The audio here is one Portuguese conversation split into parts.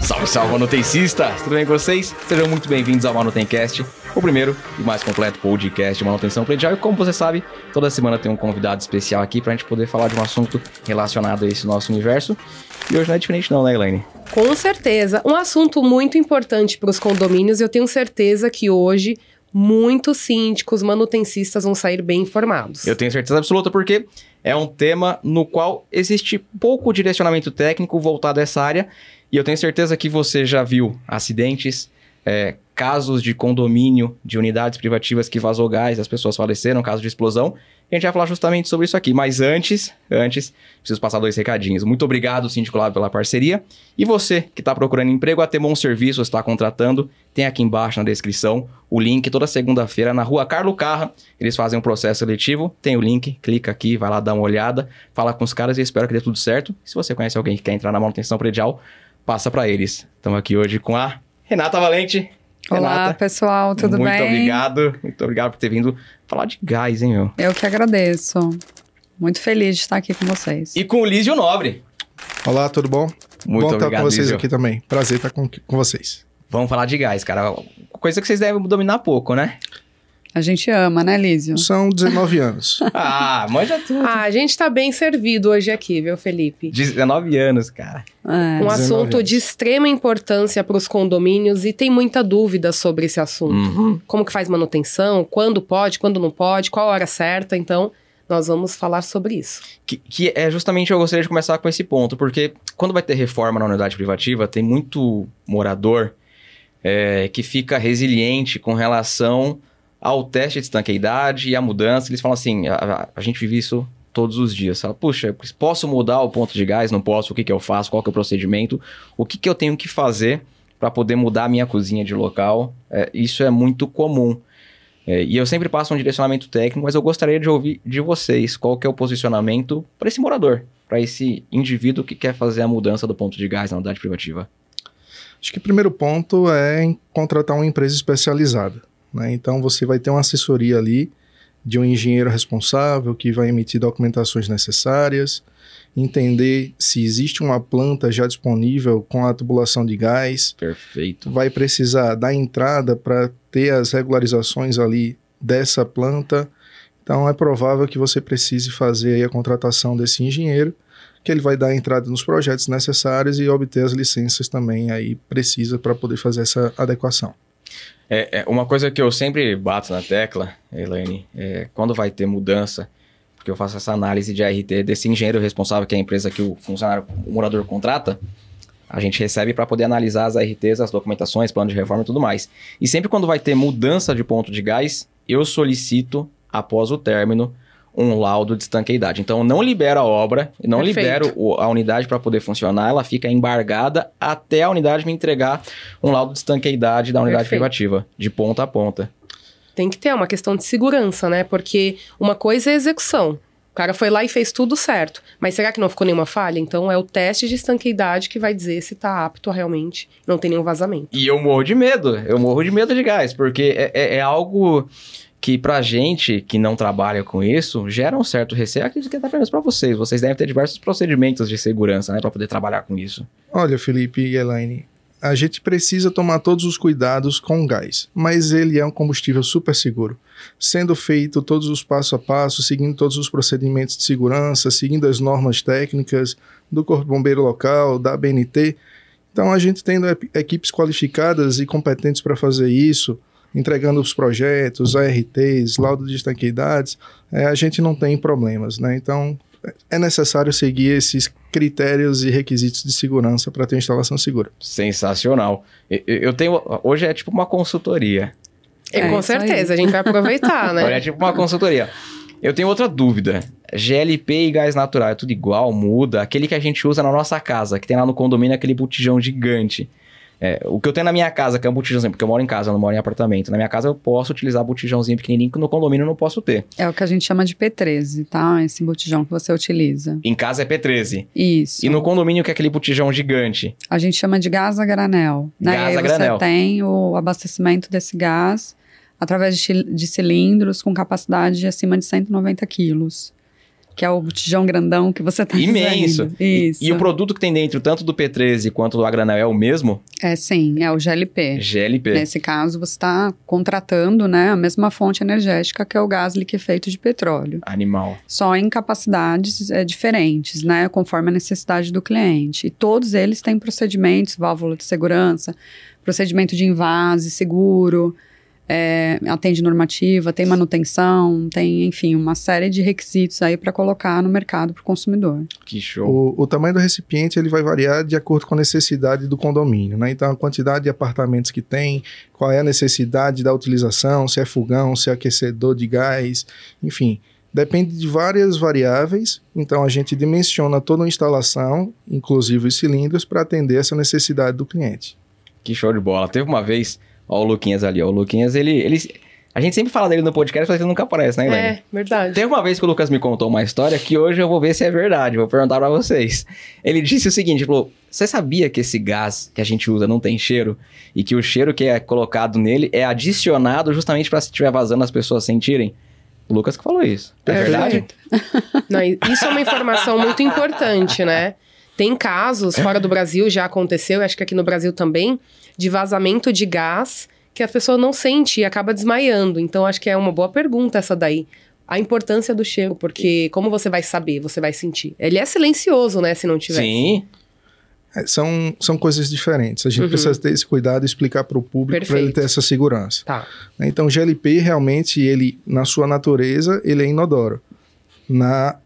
Salve, salve, manutencistas! Tudo bem com vocês? Sejam muito bem-vindos ao Manutencast, o primeiro e mais completo podcast de manutenção predial. E como você sabe, toda semana tem um convidado especial aqui pra gente poder falar de um assunto relacionado a esse nosso universo. E hoje não é diferente não, né, Elaine? Com certeza. Um assunto muito importante para os condomínios. Eu tenho certeza que hoje muitos síndicos, manutencistas vão sair bem informados. Eu tenho certeza absoluta porque é um tema no qual existe pouco direcionamento técnico voltado a essa área e eu tenho certeza que você já viu acidentes, é, casos de condomínio de unidades privativas que vazou gás, as pessoas faleceram, caso de explosão. E a gente vai falar justamente sobre isso aqui. Mas antes, antes, preciso passar dois recadinhos. Muito obrigado, Síndico Lab, pela parceria. E você que está procurando emprego, a Temon Serviços está contratando, tem aqui embaixo na descrição o link toda segunda-feira na rua Carlo Carra. Eles fazem um processo seletivo, tem o link, clica aqui, vai lá dar uma olhada, fala com os caras e espero que dê tudo certo. Se você conhece alguém que quer entrar na manutenção predial, passa para eles. Estamos aqui hoje com a Renata Valente. Olá, Renata, pessoal, tudo muito bem? Muito obrigado, muito obrigado por ter vindo falar de gás, hein, meu? Eu que agradeço. Muito feliz de estar aqui com vocês. E com o Lísio Nobre. Olá, tudo bom? Muito bom estar obrigado, com vocês Lísio. aqui também. Prazer estar com, com vocês. Vamos falar de gás, cara. Coisa que vocês devem dominar pouco, né? A gente ama, né, Lísio? São 19 anos. Ah, manja tudo. Ah, a gente tá bem servido hoje aqui, viu, Felipe? 19 anos, cara. É. Um 19 assunto de extrema importância para os condomínios e tem muita dúvida sobre esse assunto. Uhum. Como que faz manutenção, quando pode, quando não pode, qual a hora certa. Então, nós vamos falar sobre isso. Que, que é justamente eu gostaria de começar com esse ponto, porque quando vai ter reforma na unidade privativa, tem muito morador é, que fica resiliente com relação ao teste de estanqueidade e à mudança. Eles falam assim: a, a- gente vive isso todos os dias. Fala, puxa, posso mudar o ponto de gás? Não posso? O que, que eu faço? Qual que é o procedimento? O que, que eu tenho que fazer para poder mudar a minha cozinha de local? É, isso é muito comum. É, e eu sempre passo um direcionamento técnico, mas eu gostaria de ouvir de vocês qual que é o posicionamento para esse morador, para esse indivíduo que quer fazer a mudança do ponto de gás na unidade privativa. Acho que o primeiro ponto é contratar uma empresa especializada. Né? Então você vai ter uma assessoria ali de um engenheiro responsável que vai emitir documentações necessárias, entender se existe uma planta já disponível com a tubulação de gás, Perfeito. vai precisar da entrada para ter as regularizações ali dessa planta. Então é provável que você precise fazer a contratação desse engenheiro, que ele vai dar a entrada nos projetos necessários e obter as licenças também aí precisa para poder fazer essa adequação. É, é, uma coisa que eu sempre bato na tecla, Elaine, é quando vai ter mudança, porque eu faço essa análise de ART desse engenheiro responsável, que é a empresa que o funcionário, o morador contrata, a gente recebe para poder analisar as ARTs, as documentações, plano de reforma e tudo mais. E sempre quando vai ter mudança de ponto de gás, eu solicito, após o término, um laudo de estanqueidade. Então, eu não libero a obra, não Perfeito. libero a unidade para poder funcionar, ela fica embargada até a unidade me entregar um laudo de estanqueidade da unidade Perfeito. privativa, de ponta a ponta. Tem que ter uma questão de segurança, né? Porque uma coisa é a execução. O cara foi lá e fez tudo certo. Mas será que não ficou nenhuma falha? Então é o teste de estanqueidade que vai dizer se tá apto realmente não tem nenhum vazamento. E eu morro de medo, eu morro de medo de gás, porque é, é- é algo que pra gente que não trabalha com isso, gera um certo receio. Acredito que até menos pra vocês. Vocês devem ter diversos procedimentos de segurança, né, Pra poder trabalhar com isso. Olha, Felipe e Elaine, a gente precisa tomar todos os cuidados com o gás, mas ele é um combustível super seguro. Sendo feito todos os passo a passo, seguindo todos os procedimentos de segurança, seguindo as normas técnicas do Corpo Bombeiro Local, da BNT. Então, a gente tendo equipes qualificadas e competentes para fazer isso, entregando os projetos, ARTs, laudo de estanqueidades, eh, a gente não tem problemas, né? Então, é necessário seguir esses critérios e requisitos de segurança para ter uma instalação segura. Sensacional. Eu, tenho. Hoje é tipo uma consultoria. É, É com certeza, a gente vai aproveitar, Olha, é né? tipo uma consultoria. Eu tenho outra dúvida. GLP e gás natural, é tudo igual, muda? Aquele que a gente usa na nossa casa, que tem lá no condomínio aquele botijão gigante. É, o que eu tenho na minha casa, que é um botijãozinho, porque eu moro em casa, eu não moro em apartamento. Na minha casa eu posso utilizar botijãozinho pequenininho, que no condomínio eu não posso ter. É o que a gente chama de P13, tá? Esse botijão que você utiliza. Em casa é P13. Isso. E no condomínio que é aquele botijão gigante. A gente chama de gás a granel. Né? Gás e a aí granel. você tem o abastecimento desse gás através de, cilindros com capacidade de acima de 190 quilos. Que é o botijão grandão que você tá Imenso. Isso. E o produto que tem dentro, tanto do P13 quanto do a granel, é o mesmo? É sim, é o GLP. GLP. Nesse caso, você está contratando né, a mesma fonte energética que é o gás liquefeito de petróleo. Animal. Só em capacidades é, diferentes, né? Conforme a necessidade do cliente. E todos eles têm procedimentos, válvula de segurança, procedimento de invase, seguro, é, atende normativa, tem manutenção, tem, enfim, uma série de requisitos aí para colocar no mercado para o consumidor. Que show. O, o tamanho do recipiente ele vai variar de acordo com a necessidade do condomínio, né? Então a quantidade de apartamentos que tem, qual é a necessidade da utilização, se é fogão, se é aquecedor de gás, enfim, depende de várias variáveis. Então a gente dimensiona toda a instalação, inclusive os cilindros, para atender essa necessidade do cliente. Que show de bola. Teve uma vez, ó, o Luquinhas ali, ó. O Luquinhas, ele. ele a gente sempre fala dele no podcast, mas ele nunca aparece, né, Helene? É, verdade. Teve uma vez que o Lucas me contou uma história que hoje eu vou ver se é verdade, vou perguntar pra vocês. Ele disse o seguinte, falou, você sabia que esse gás que a gente usa não tem cheiro? E que o cheiro que é colocado nele é adicionado justamente pra se estiver vazando as pessoas sentirem? O Lucas que falou isso. É, É verdade? Não, isso é uma informação muito importante, né? Tem casos fora do Brasil, já aconteceu, acho que aqui no Brasil também, de vazamento de gás que a pessoa não sente e acaba desmaiando. Então, acho que é uma boa pergunta essa daí. A importância do cheiro, porque como você vai saber, você vai sentir? Ele é silencioso, né, se não tiver. Sim. É, são, são coisas diferentes. A gente Uhum. precisa ter esse cuidado e explicar para o público para ele ter essa segurança. Tá. né? Então, o GLP realmente, ele, na sua natureza, ele é inodoro. Na,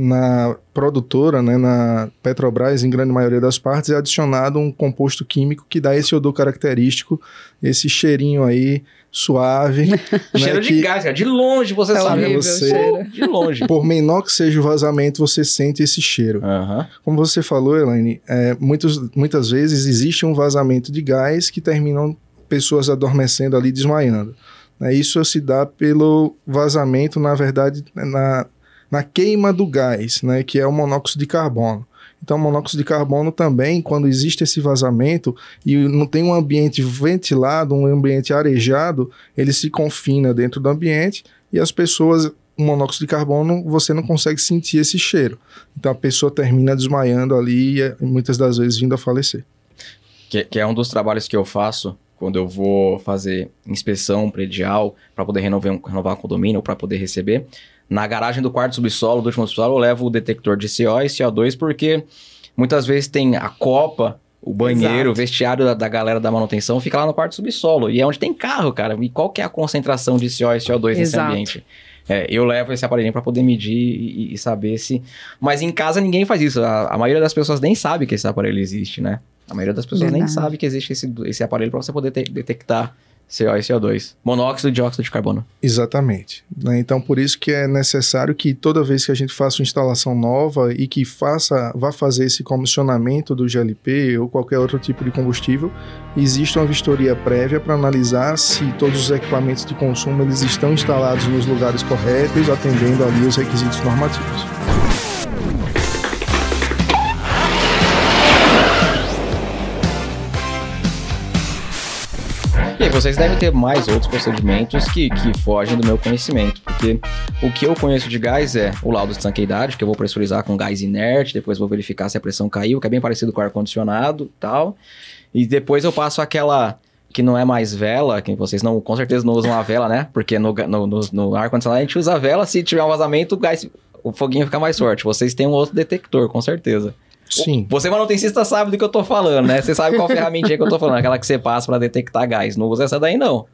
na produtora, né, na Petrobras, em grande maioria das partes, é adicionado um composto químico que dá esse odor característico, esse cheirinho aí suave. né, Cheiro de que, gás, cara. De longe você É sabe. horrível você- cheiro. De longe. Por menor que seja o vazamento, você sente esse cheiro. Aham. Como você falou, Elaine, é, muitos, muitas vezes existe um vazamento de gás que terminam pessoas adormecendo ali, desmaiando. Né, Isso se dá pelo vazamento, na verdade, na, na queima do gás, né, que é o monóxido de carbono. Então, monóxido de carbono também, quando existe esse vazamento e não tem um ambiente ventilado, um ambiente arejado, ele se confina dentro do ambiente e as pessoas, o monóxido de carbono, você não consegue sentir esse cheiro. Então, a pessoa termina desmaiando ali e muitas das vezes vindo a falecer. Que, que é um dos trabalhos que eu faço quando eu vou fazer inspeção predial para poder renovar renovar um condomínio ou para poder receber. Na garagem do quarto subsolo, do último subsolo, eu levo o detector de CO e CO2 porque muitas vezes tem a copa, o banheiro, Exato. o vestiário da, da galera da manutenção fica lá no quarto subsolo. E é onde tem carro, cara. E qual que é a concentração de CO e CO2 nesse Exato. ambiente? É, eu levo esse aparelhinho para poder medir e, e saber se. Mas em casa ninguém faz isso. A, a maioria das pessoas nem sabe que esse aparelho existe, né? A maioria das pessoas nem Verdade. sabe que existe esse, esse aparelho para você poder te- detectar CO e CO2. Monóxido e dióxido de carbono. Exatamente. né? Então, por isso que é necessário que toda vez que a gente faça uma instalação nova e que faça, vá fazer esse comissionamento do GLP ou qualquer outro tipo de combustível, exista uma vistoria prévia para analisar se todos os equipamentos de consumo eles estão instalados nos lugares corretos, atendendo ali os requisitos normativos. Aí, vocês devem ter mais outros procedimentos que, que fogem do meu conhecimento, porque o que eu conheço de gás é o laudo de estanqueidade, que eu vou pressurizar com gás inerte, depois vou verificar se a pressão caiu, que é bem parecido com ar-condicionado e tal. E depois eu passo aquela que não é mais vela, que vocês não, com certeza não usam a vela, né? Porque no, no, no, no ar-condicionado a gente usa a vela, se tiver um vazamento, o gás, o foguinho fica mais forte. Vocês têm um outro detector, com certeza. Sim. Você manutencista sabe do que eu tô falando, né? Você sabe qual ferramentinha que eu tô falando, aquela que você passa pra detectar gás. Não usa essa daí, não.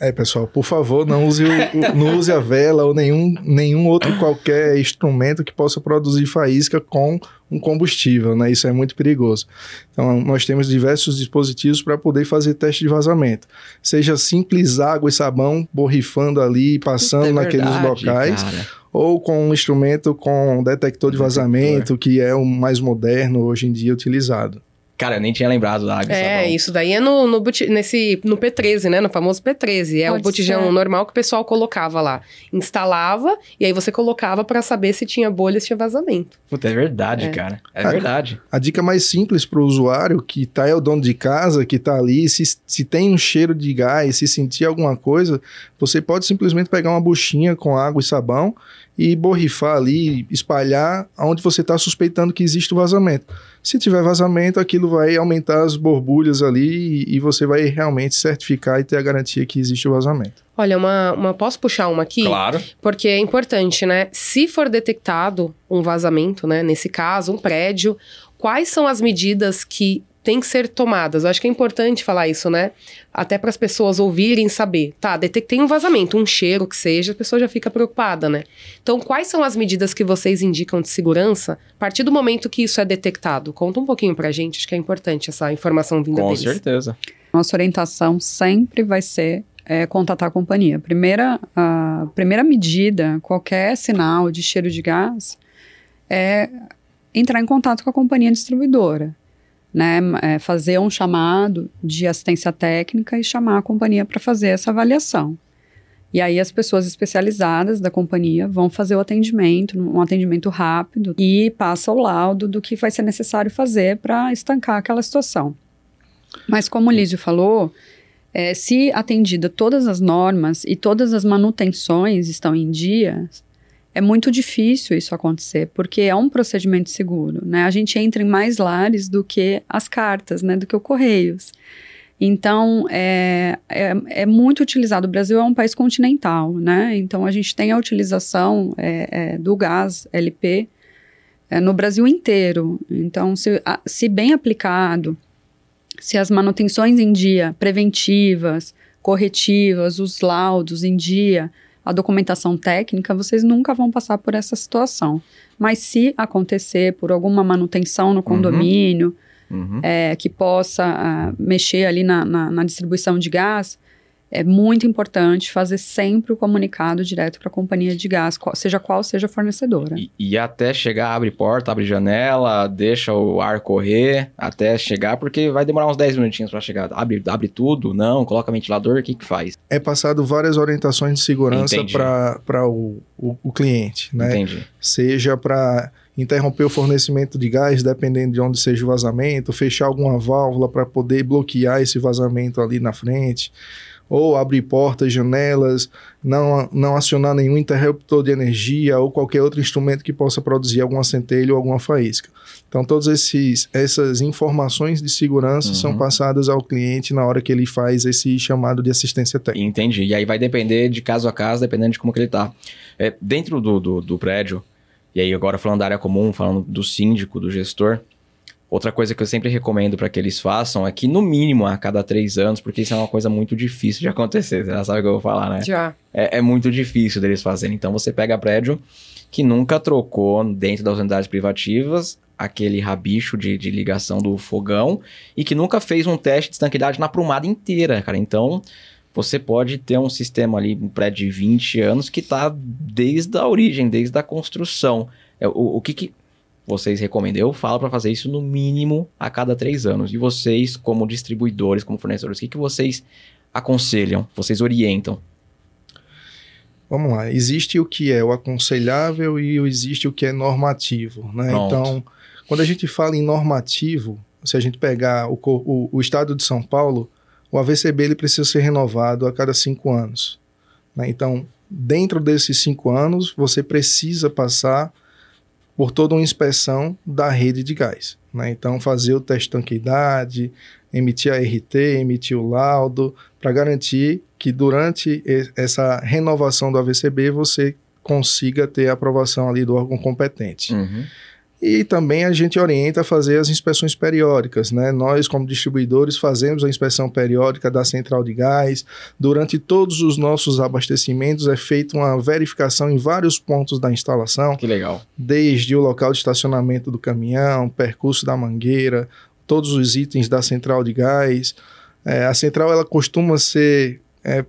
É, pessoal, por favor, não use, o- o- não use a vela ou nenhum, nenhum outro qualquer instrumento que possa produzir faísca com um combustível, né? Isso é muito perigoso. Então, nós temos diversos dispositivos para poder fazer teste de vazamento. Seja simples água e sabão borrifando ali, passando É naqueles verdade, locais, cara. Ou com um instrumento com detector de vazamento, que é o mais moderno hoje em dia utilizado. Cara, eu nem tinha lembrado da água e É, sabão. isso daí é no, no, nesse, no P13, né? No famoso P13. É o Pode botijão ser. normal que o pessoal colocava lá. Instalava e aí você colocava pra saber se tinha bolha, se tinha vazamento. Puta, é verdade, É. cara. É Ah, verdade. A dica mais simples para o usuário que tá é o dono de casa, que tá ali, se, se tem um cheiro de gás, se sentir alguma coisa, você pode simplesmente pegar uma buchinha com água e sabão e borrifar ali, espalhar onde você está suspeitando que existe o vazamento. Se tiver vazamento, aquilo vai aumentar as borbulhas ali e, e você vai realmente certificar e ter a garantia que existe o vazamento. Olha, uma, uma posso puxar uma aqui? Claro. Porque é importante, né? Se for detectado um vazamento, né? Nesse caso, um prédio, quais são as medidas que têm que ser tomadas? Eu acho que é importante falar isso, né? Até para as pessoas ouvirem saber. Tá, detectei um vazamento, um cheiro que seja, a pessoa já fica preocupada, né? Então, quais são as medidas que vocês indicam de segurança a partir do momento que isso é detectado? Conta um pouquinho pra gente, acho que é importante essa informação vinda Com deles. certeza. Nossa orientação sempre vai ser é, contatar a companhia. Primeira, a primeira medida, qualquer sinal de cheiro de gás, é entrar em contato com a companhia distribuidora. Né, é, fazer um chamado de assistência técnica e chamar a companhia para fazer essa avaliação. E aí as pessoas especializadas da companhia vão fazer o atendimento, um atendimento rápido e passa o laudo do que vai ser necessário fazer para estancar aquela situação. Mas como o Lísio falou, é, se atendida todas as normas e todas as manutenções estão em dia, é muito difícil isso acontecer, porque é um procedimento seguro, né? A gente entra em mais lares do que as cartas, né? Do que o Correios. Então, é, é, é muito utilizado. O Brasil é um país continental, né? Então, a gente tem a utilização é, é, do gás LP é, no Brasil inteiro. Então, se, a, se bem aplicado, se as manutenções em dia, preventivas, corretivas, os laudos em dia, a documentação técnica, vocês nunca vão passar por essa situação. Mas se acontecer por alguma manutenção no condomínio, Uhum. é, que possa ah, mexer ali na, na, na distribuição de gás, é muito importante fazer sempre o comunicado direto para a companhia de gás, qual- seja qual seja a fornecedora. E, e até chegar, abre porta, abre janela, deixa o ar correr até chegar, porque vai demorar uns 10 minutinhos para chegar. Abre, abre tudo, não, coloca ventilador, o que que faz? É passado várias orientações de segurança para o, o, o cliente, né? Entendi. seja para interromper o fornecimento de gás, dependendo de onde seja o vazamento, fechar alguma válvula para poder bloquear esse vazamento ali na frente, ou abrir portas, janelas, não, não acionar nenhum interruptor de energia ou qualquer outro instrumento que possa produzir alguma centelha ou alguma faísca. Então, todas esses, essas informações de segurança Uhum. são passadas ao cliente na hora que ele faz esse chamado de assistência técnica. Entendi. E aí vai depender de caso a caso, dependendo de como que ele tá. É, dentro do, do, do prédio, e aí agora falando da área comum, falando do síndico, do gestor, outra coisa que eu sempre recomendo para que eles façam é que, no mínimo, a cada três anos, porque isso é uma coisa muito difícil de acontecer, você já sabe o que eu vou falar, né? Já. É, é muito difícil deles fazerem. Então você pega prédio que nunca trocou dentro das unidades privativas aquele rabicho de, de ligação do fogão e que nunca fez um teste de estanqueidade na prumada inteira, cara. Então você pode ter um sistema ali, um prédio de 20 anos que tá desde a origem, desde a construção. É, o, o que que vocês recomendam? Eu falo para fazer isso no mínimo a cada três anos. E vocês, como distribuidores, como fornecedores, o que, que vocês aconselham? Vocês orientam? Vamos lá, existe o que é o aconselhável e existe o que é normativo, né? Pronto. Então, quando a gente fala em normativo, se a gente pegar o, o, o estado de São Paulo, o AVCB ele precisa ser renovado a cada cinco anos. né? Então, dentro desses cinco anos, você precisa passar por toda uma inspeção da rede de gás. né? Então, fazer o teste de tanqueidade, emitir a RT, emitir o laudo, para garantir que durante essa renovação do AVCB você consiga ter a aprovação ali do órgão competente. Uhum. E também a gente orienta a fazer as inspeções periódicas, né? Nós, como distribuidores, fazemos a inspeção periódica da central de gás. Durante todos os nossos abastecimentos é feita uma verificação em vários pontos da instalação, Que legal. desde o local de estacionamento do caminhão, percurso da mangueira, todos os itens da central de gás. É, a central ela costuma ser é,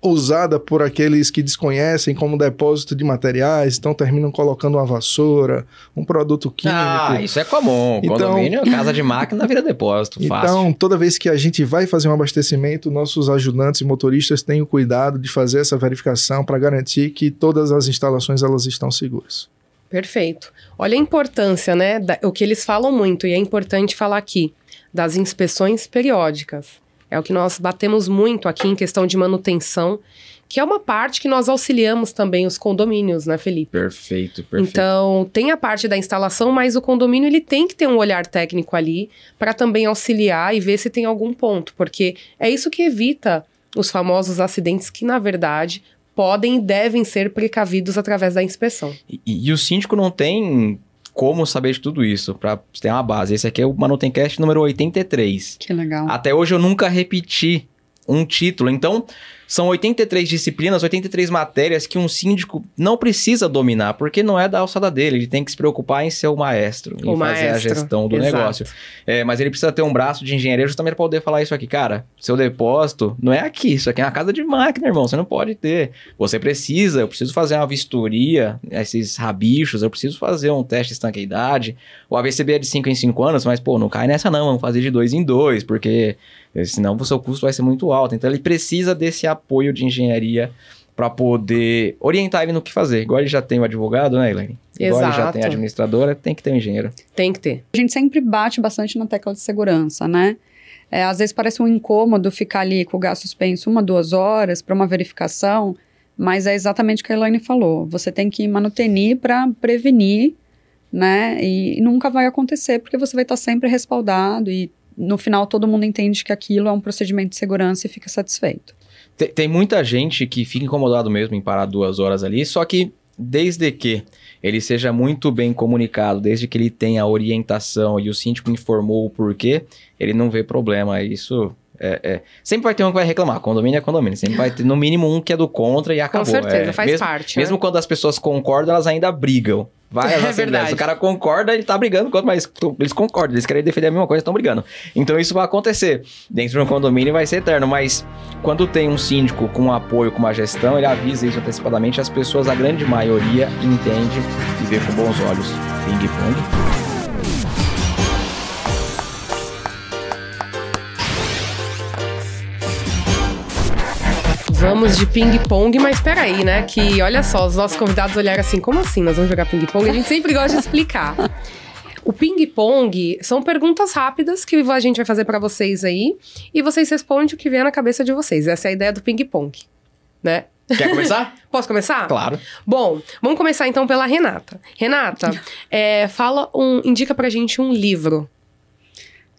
usada por aqueles que desconhecem como depósito de materiais, então terminam colocando uma vassoura, um produto químico. Ah, isso é comum. Então- Condomínio, casa de máquina vira depósito. fácil. Então, toda vez que a gente vai fazer um abastecimento, nossos ajudantes e motoristas têm o cuidado de fazer essa verificação para garantir que todas as instalações elas estão seguras. Perfeito. Olha a importância, né? da- o que eles falam muito, e é importante falar aqui, das inspeções periódicas. É o que nós batemos muito aqui em questão de manutenção, que é uma parte que nós auxiliamos também os condomínios, né, Felipe? Perfeito, perfeito. Então, tem a parte da instalação, mas o condomínio ele tem que ter um olhar técnico ali para também auxiliar e ver se tem algum ponto, porque é isso que evita os famosos acidentes que, na verdade, podem e devem ser precavidos através da inspeção. E, e o síndico não tem como saber de tudo isso, para ter uma base. Esse aqui é o Manutencast número 83. Que legal. Até hoje eu nunca repeti um título. Então, são 83 disciplinas, 83 matérias que um síndico não precisa dominar, porque não é da alçada dele. Ele tem que se preocupar em ser o maestro, O em fazer a maestro, gestão do exato. negócio. É, mas ele precisa ter um braço de engenharia justamente para poder falar isso aqui. Cara, seu depósito não é aqui, isso aqui é uma casa de máquina, irmão. Você não pode ter. Você precisa, eu preciso fazer uma vistoria, esses rabichos, eu preciso fazer um teste de estanqueidade. O AVCB é de 5 em 5 anos, mas, pô, não cai nessa não, vamos fazer de 2 em 2, porque senão o seu custo vai ser muito alto. Então ele precisa desse apoio de engenharia para poder orientar ele no que fazer. Igual ele já tem o advogado, né, Elaine? Igual ele já tem a administradora, tem que ter um engenheiro. Tem que ter. A gente sempre bate bastante na tecla de segurança, né? É, às vezes parece um incômodo ficar ali com o gás suspenso uma, duas horas para uma verificação, mas é exatamente o que a Elaine falou. Você tem que manutenir para prevenir, né? E nunca vai acontecer, porque você vai estar sempre respaldado e no final todo mundo entende que aquilo é um procedimento de segurança e fica satisfeito. Tem, tem muita gente que fica incomodado mesmo em parar duas horas ali, só que desde que ele seja muito bem comunicado, desde que ele tenha a orientação e o síndico informou o porquê, ele não vê problema. Isso é, é- Sempre vai ter um que vai reclamar. Condomínio é condomínio. Sempre vai ter, no mínimo, um que é do contra e acabou. Com certeza, É, faz mesmo, parte. né? Mesmo quando as pessoas concordam, elas ainda brigam. Várias É assembleias. verdade. O cara concorda, ele tá brigando, contra, mas eles concordam, eles querem defender a mesma coisa, estão brigando. Então isso vai acontecer. Dentro de um condomínio vai ser eterno, mas quando tem um síndico com um apoio, com uma gestão, ele avisa isso antecipadamente, as pessoas, a grande maioria, entende e vê com bons olhos. Ping Vamos de ping-pong, mas peraí, né? Que olha só, os nossos convidados olharam assim: como assim nós vamos jogar ping-pong? A gente sempre gosta de explicar. O ping-pong são perguntas rápidas que a gente vai fazer pra vocês aí e vocês respondem o que vier na cabeça de vocês. Essa é a ideia do ping-pong, né? Quer começar? Posso começar? claro. Bom, vamos começar então pela Renata. Renata, é, fala um, indica pra gente um livro.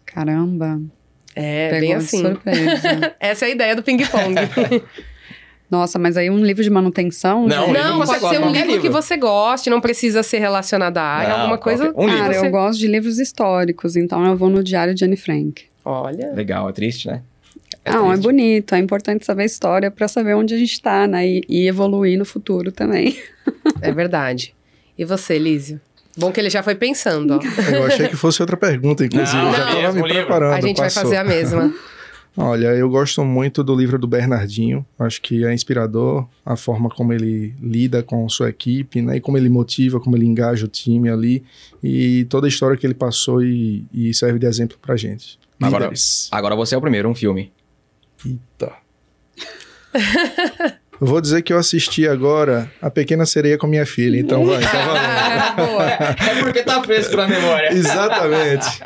Caramba, É, pegou bem assim. surpresa. Essa é a ideia do ping-pong. Nossa, mas aí um livro de manutenção? Não, livro não, pode gosta, ser um qualquer livro, que livro. você goste, não precisa ser relacionado à área, Não, alguma coisa. um livro. Cara, você- eu gosto de livros históricos, então eu vou no Diário de Anne Frank. Olha. Legal, é triste, né? não, é triste. bonito, é importante saber a história para saber onde a gente tá, né? E, e evoluir no futuro também. É verdade. E você, Lísio? Bom que ele já foi pensando, ó. Eu achei que fosse outra pergunta, inclusive. Não, eu já mesmo me livro. preparando. A gente vai passou. fazer a mesma. Olha, eu gosto muito do livro do Bernardinho. Acho que é inspirador a forma como ele lida com sua equipe, né? E como ele motiva, como ele engaja o time ali. E toda a história que ele passou e, e serve de exemplo pra gente. Agora- Líderes. Agora você é o primeiro, um filme. Eita. Vou dizer que eu assisti agora A Pequena Sereia com minha filha, então vai, tá valendo. Boa. É porque tá fresco na memória. Exatamente.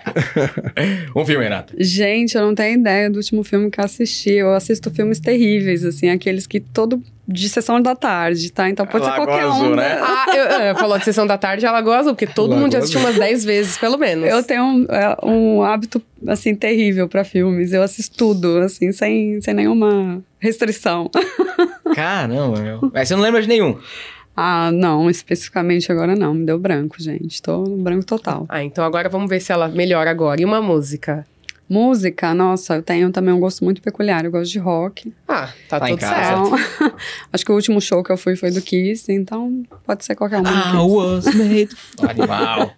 Um filme, Renata. Gente, eu não tenho ideia do último filme que eu assisti. Eu assisto filmes terríveis, assim, aqueles que todo. de sessão da tarde, tá? Então pode ser Lagoa qualquer Azul, um. né? Ah, eu, eu, falou de sessão da tarde, a Lagoa Azul, porque todo Lagoa mundo já assistiu umas 10 vezes, pelo menos. Eu tenho um, é, um hábito, assim, terrível pra filmes. Eu assisto tudo, assim, sem, sem nenhuma restrição. Caramba, meu. Mas você não lembra de nenhum. Ah, não, especificamente agora não. Me deu branco, gente. Tô no branco total. Ah, então agora vamos ver se ela melhora agora. E uma música? Música, nossa, eu tenho também um gosto muito peculiar. Eu gosto de rock. Ah, tá, Tá em tudo casa. certo. Então, acho que o último show que eu fui foi do Kiss, então pode ser qualquer um. Kiss. was made. Animal.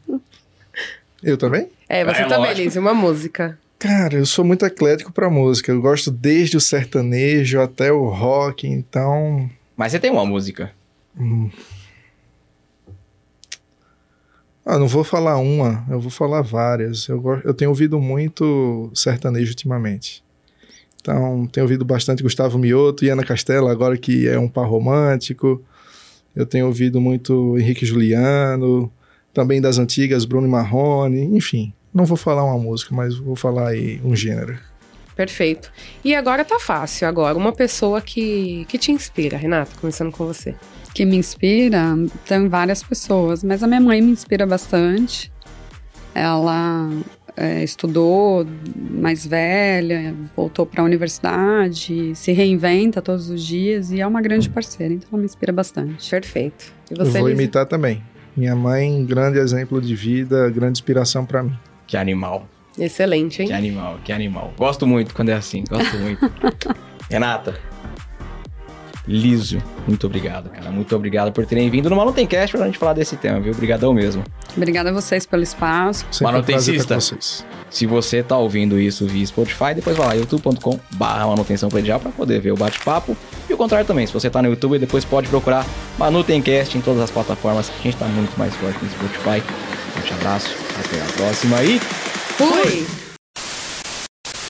Eu também? É, você É, também. Liz, uma música. Cara, eu sou muito eclético pra música. Eu gosto desde o sertanejo até o rock, então. Mas você tem uma música. Ah, não vou falar uma, eu vou falar várias. Eu, go- eu tenho ouvido muito sertanejo ultimamente. Então, tenho ouvido bastante Gustavo Mioto e Ana Castela, agora que é um par romântico. Eu tenho ouvido muito Henrique Juliano, também das antigas Bruno e Marrone, enfim. Não vou falar uma música, mas vou falar aí um gênero. Perfeito. E agora tá fácil. Agora, uma pessoa que, que te inspira, Renata, começando com você. Que me inspira, tem várias pessoas, mas a minha mãe me inspira bastante. Ela é, estudou mais velha, voltou para a universidade, se reinventa todos os dias e é uma grande parceira, então ela me inspira bastante. Perfeito. E Eu você, vou Elisa? imitar também. Minha mãe, grande exemplo de vida, grande inspiração para mim. Que animal. Excelente, hein? Que animal, que animal. Gosto muito quando é assim, gosto muito. Renata, Lísio, muito obrigado, cara. Muito obrigado por terem vindo no Manutencast pra gente falar desse tema, viu? Obrigadão mesmo. Obrigada a vocês pelo espaço. Sempre um Manutencista. vocês. Se você tá ouvindo isso via Spotify, depois vai lá, youtube.com barra manutenção predial pra poder ver o bate-papo. E o contrário também, se você tá no YouTube, depois pode procurar Manutencast em todas as plataformas. A gente tá muito mais forte no Spotify. Forte abraço, até a próxima e... Fui!